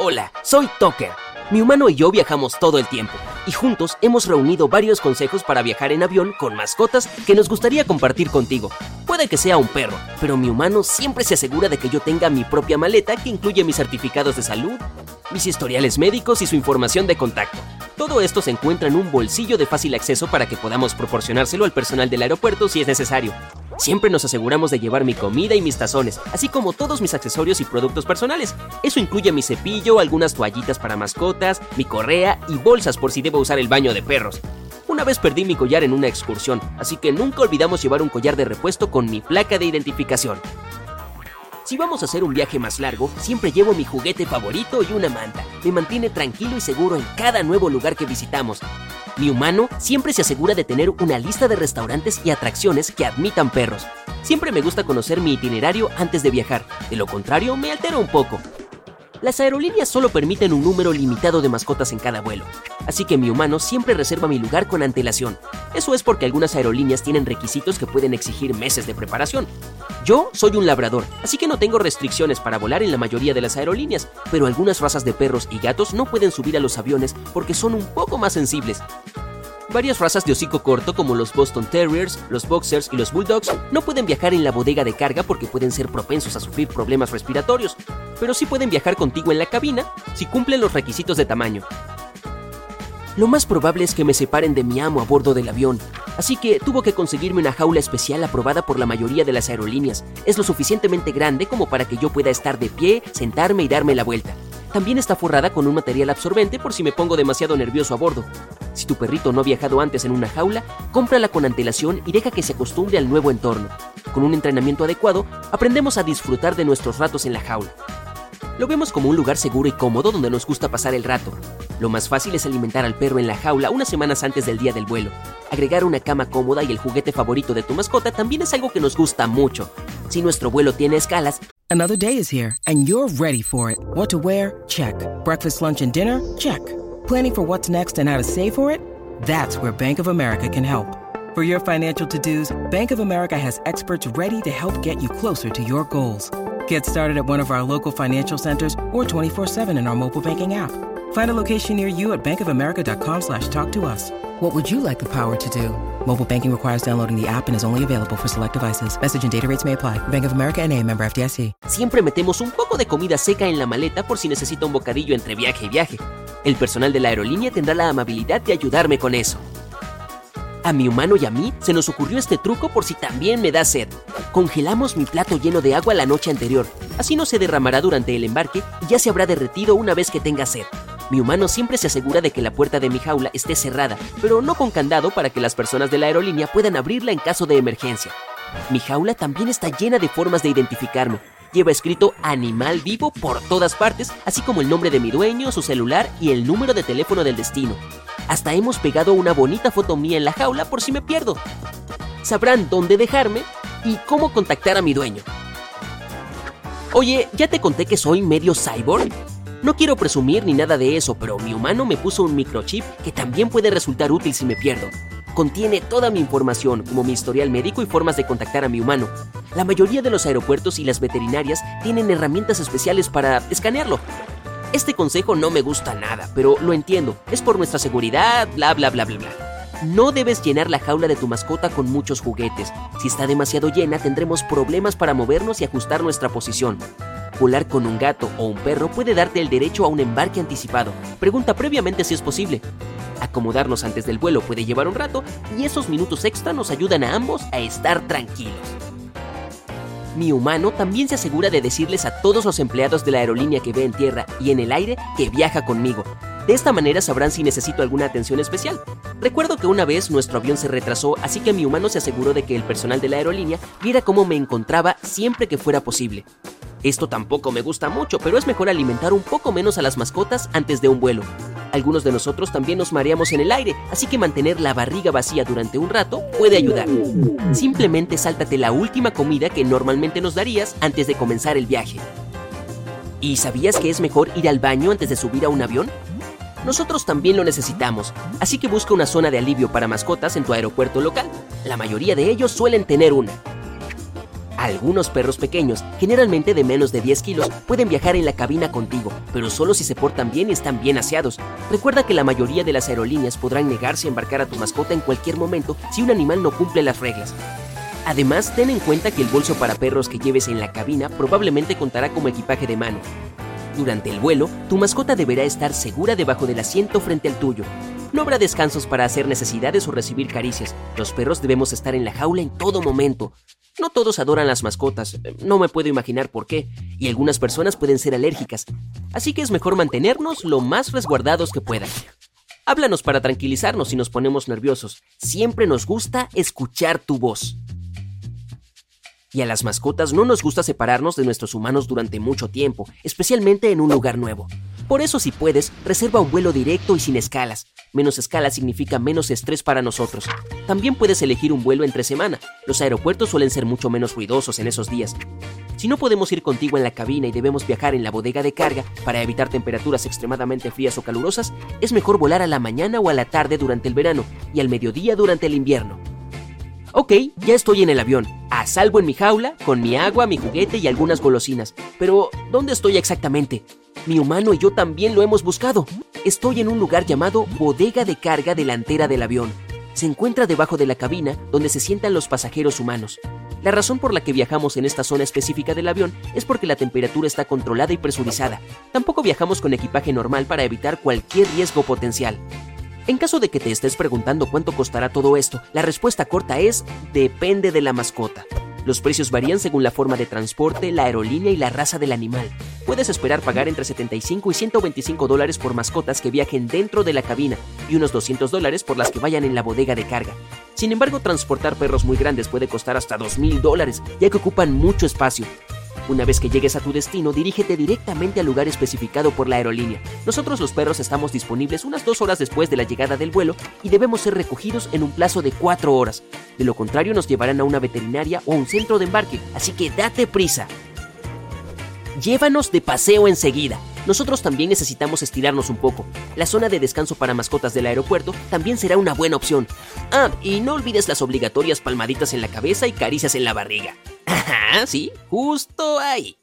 Hola, soy Tucker. Mi humano y yo viajamos todo el tiempo y juntos hemos reunido varios consejos para viajar en avión con mascotas que nos gustaría compartir contigo. Puede que sea un perro, pero mi humano siempre se asegura de que yo tenga mi propia maleta que incluye mis certificados de salud, mis historiales médicos y su información de contacto. Todo esto se encuentra en un bolsillo de fácil acceso para que podamos proporcionárselo al personal del aeropuerto si es necesario. Siempre nos aseguramos de llevar mi comida y mis tazones, así como todos mis accesorios y productos personales. Eso incluye mi cepillo, algunas toallitas para mascotas, mi correa y bolsas por si debo usar el baño de perros. Una vez perdí mi collar en una excursión, así que nunca olvidamos llevar un collar de repuesto con mi placa de identificación. Si vamos a hacer un viaje más largo, siempre llevo mi juguete favorito y una manta. Me mantiene tranquilo y seguro en cada nuevo lugar que visitamos. Mi humano siempre se asegura de tener una lista de restaurantes y atracciones que admitan perros. Siempre me gusta conocer mi itinerario antes de viajar, de lo contrario me altera un poco. Las aerolíneas solo permiten un número limitado de mascotas en cada vuelo, así que mi humano siempre reserva mi lugar con antelación. Eso es porque algunas aerolíneas tienen requisitos que pueden exigir meses de preparación. Yo soy un labrador, así que no tengo restricciones para volar en la mayoría de las aerolíneas, pero algunas razas de perros y gatos no pueden subir a los aviones porque son un poco más sensibles. Varias razas de hocico corto, como los Boston Terriers, los Boxers y los Bulldogs, no pueden viajar en la bodega de carga porque pueden ser propensos a sufrir problemas respiratorios, pero sí pueden viajar contigo en la cabina si cumplen los requisitos de tamaño. Lo más probable es que me separen de mi amo a bordo del avión, así que tuvo que conseguirme una jaula especial aprobada por la mayoría de las aerolíneas. Es lo suficientemente grande como para que yo pueda estar de pie, sentarme y darme la vuelta. También está forrada con un material absorbente por si me pongo demasiado nervioso a bordo. Si tu perrito no ha viajado antes en una jaula, cómprala con antelación y deja que se acostumbre al nuevo entorno. Con un entrenamiento adecuado, aprendemos a disfrutar de nuestros ratos en la jaula. Lo vemos como un lugar seguro y cómodo donde nos gusta pasar el rato. Lo más fácil es alimentar al perro en la jaula unas semanas antes del día del vuelo. Agregar una cama cómoda y el juguete favorito de tu mascota también es algo que nos gusta mucho. Si nuestro vuelo tiene escalas, Another day is here, and you're ready for it. What to wear? Check. Breakfast, lunch, and dinner? Check. Planning for what's next and how to save for it? That's where Bank of America can help. For your financial to dos, Bank of America has experts ready to help get you closer to your goals. Get started at one of our local financial centers or 24-7 in our mobile banking app. Find a location near you at bankofamerica.com slash talk to us. What would you like the power to do? Mobile banking requires downloading the app and is only available for select devices. Message and data rates may apply. Bank of America and a member FDIC. siempre metemos un poco de comida seca en la maleta por si necesito un bocadillo entre viaje y viaje. El personal de la aerolínea tendrá la amabilidad de ayudarme con eso. A mi humano y a mí se nos ocurrió este truco por si también me da sed. Congelamos mi plato lleno de agua la noche anterior. Así no se derramará durante el embarque y ya se habrá derretido una vez que tenga sed. Mi humano siempre se asegura de que la puerta de mi jaula esté cerrada, pero no con candado para que las personas de la aerolínea puedan abrirla en caso de emergencia. Mi jaula también está llena de formas de identificarme. Lleva escrito animal vivo por todas partes, así como el nombre de mi dueño, su celular y el número de teléfono del destino. Hasta hemos pegado una bonita foto mía en la jaula por si me pierdo. Sabrán dónde dejarme y cómo contactar a mi dueño. Oye, ¿ya te conté que soy medio cyborg? No quiero presumir ni nada de eso, pero mi humano me puso un microchip que también puede resultar útil si me pierdo. Contiene toda mi información, como mi historial médico y formas de contactar a mi humano. La mayoría de los aeropuertos y las veterinarias tienen herramientas especiales para escanearlo. Este consejo no me gusta nada, pero lo entiendo. Es por nuestra seguridad, bla bla bla bla bla. No debes llenar la jaula de tu mascota con muchos juguetes. Si está demasiado llena, tendremos problemas para movernos y ajustar nuestra posición. Volar con un gato o un perro puede darte el derecho a un embarque anticipado. Pregunta previamente si es posible. Acomodarnos antes del vuelo puede llevar un rato y esos minutos extra nos ayudan a ambos a estar tranquilos. Mi humano también se asegura de decirles a todos los empleados de la aerolínea que ve en tierra y en el aire que viaja conmigo. De esta manera sabrán si necesito alguna atención especial. Recuerdo que una vez nuestro avión se retrasó, así que mi humano se aseguró de que el personal de la aerolínea viera cómo me encontraba siempre que fuera posible. Esto tampoco me gusta mucho, pero es mejor alimentar un poco menos a las mascotas antes de un vuelo. Algunos de nosotros también nos mareamos en el aire, así que mantener la barriga vacía durante un rato puede ayudar. Simplemente sáltate la última comida que normalmente nos darías antes de comenzar el viaje. ¿Y sabías que es mejor ir al baño antes de subir a un avión? Nosotros también lo necesitamos, así que busca una zona de alivio para mascotas en tu aeropuerto local. La mayoría de ellos suelen tener una. Algunos perros pequeños, generalmente de menos de 10 kilos, pueden viajar en la cabina contigo, pero solo si se portan bien y están bien aseados. Recuerda que la mayoría de las aerolíneas podrán negarse a embarcar a tu mascota en cualquier momento si un animal no cumple las reglas. Además, ten en cuenta que el bolso para perros que lleves en la cabina probablemente contará como equipaje de mano. Durante el vuelo, tu mascota deberá estar segura debajo del asiento frente al tuyo. No habrá descansos para hacer necesidades o recibir caricias. Los perros debemos estar en la jaula en todo momento. No todos adoran las mascotas, no me puedo imaginar por qué, y algunas personas pueden ser alérgicas, así que es mejor mantenernos lo más resguardados que puedan. Háblanos para tranquilizarnos si nos ponemos nerviosos. Siempre nos gusta escuchar tu voz. Y a las mascotas no nos gusta separarnos de nuestros humanos durante mucho tiempo, especialmente en un lugar nuevo. Por eso si puedes, reserva un vuelo directo y sin escalas. Menos escalas significa menos estrés para nosotros. También puedes elegir un vuelo entre semana. Los aeropuertos suelen ser mucho menos ruidosos en esos días. Si no podemos ir contigo en la cabina y debemos viajar en la bodega de carga para evitar temperaturas extremadamente frías o calurosas, es mejor volar a la mañana o a la tarde durante el verano y al mediodía durante el invierno. Ok, ya estoy en el avión, a salvo en mi jaula, con mi agua, mi juguete y algunas golosinas. Pero, ¿dónde estoy exactamente? Mi humano y yo también lo hemos buscado. Estoy en un lugar llamado bodega de carga delantera del avión. Se encuentra debajo de la cabina donde se sientan los pasajeros humanos. La razón por la que viajamos en esta zona específica del avión es porque la temperatura está controlada y presurizada. Tampoco viajamos con equipaje normal para evitar cualquier riesgo potencial. En caso de que te estés preguntando cuánto costará todo esto, la respuesta corta es depende de la mascota. Los precios varían según la forma de transporte, la aerolínea y la raza del animal. Puedes esperar pagar entre 75 y 125 dólares por mascotas que viajen dentro de la cabina y unos 200 dólares por las que vayan en la bodega de carga. Sin embargo, transportar perros muy grandes puede costar hasta 2.000 dólares, ya que ocupan mucho espacio. Una vez que llegues a tu destino, dirígete directamente al lugar especificado por la aerolínea. Nosotros los perros estamos disponibles unas dos horas después de la llegada del vuelo y debemos ser recogidos en un plazo de cuatro horas. De lo contrario, nos llevarán a una veterinaria o un centro de embarque, así que date prisa. Llévanos de paseo enseguida. Nosotros también necesitamos estirarnos un poco. La zona de descanso para mascotas del aeropuerto también será una buena opción. Ah, y no olvides las obligatorias palmaditas en la cabeza y caricias en la barriga. Ajá, sí, justo ahí.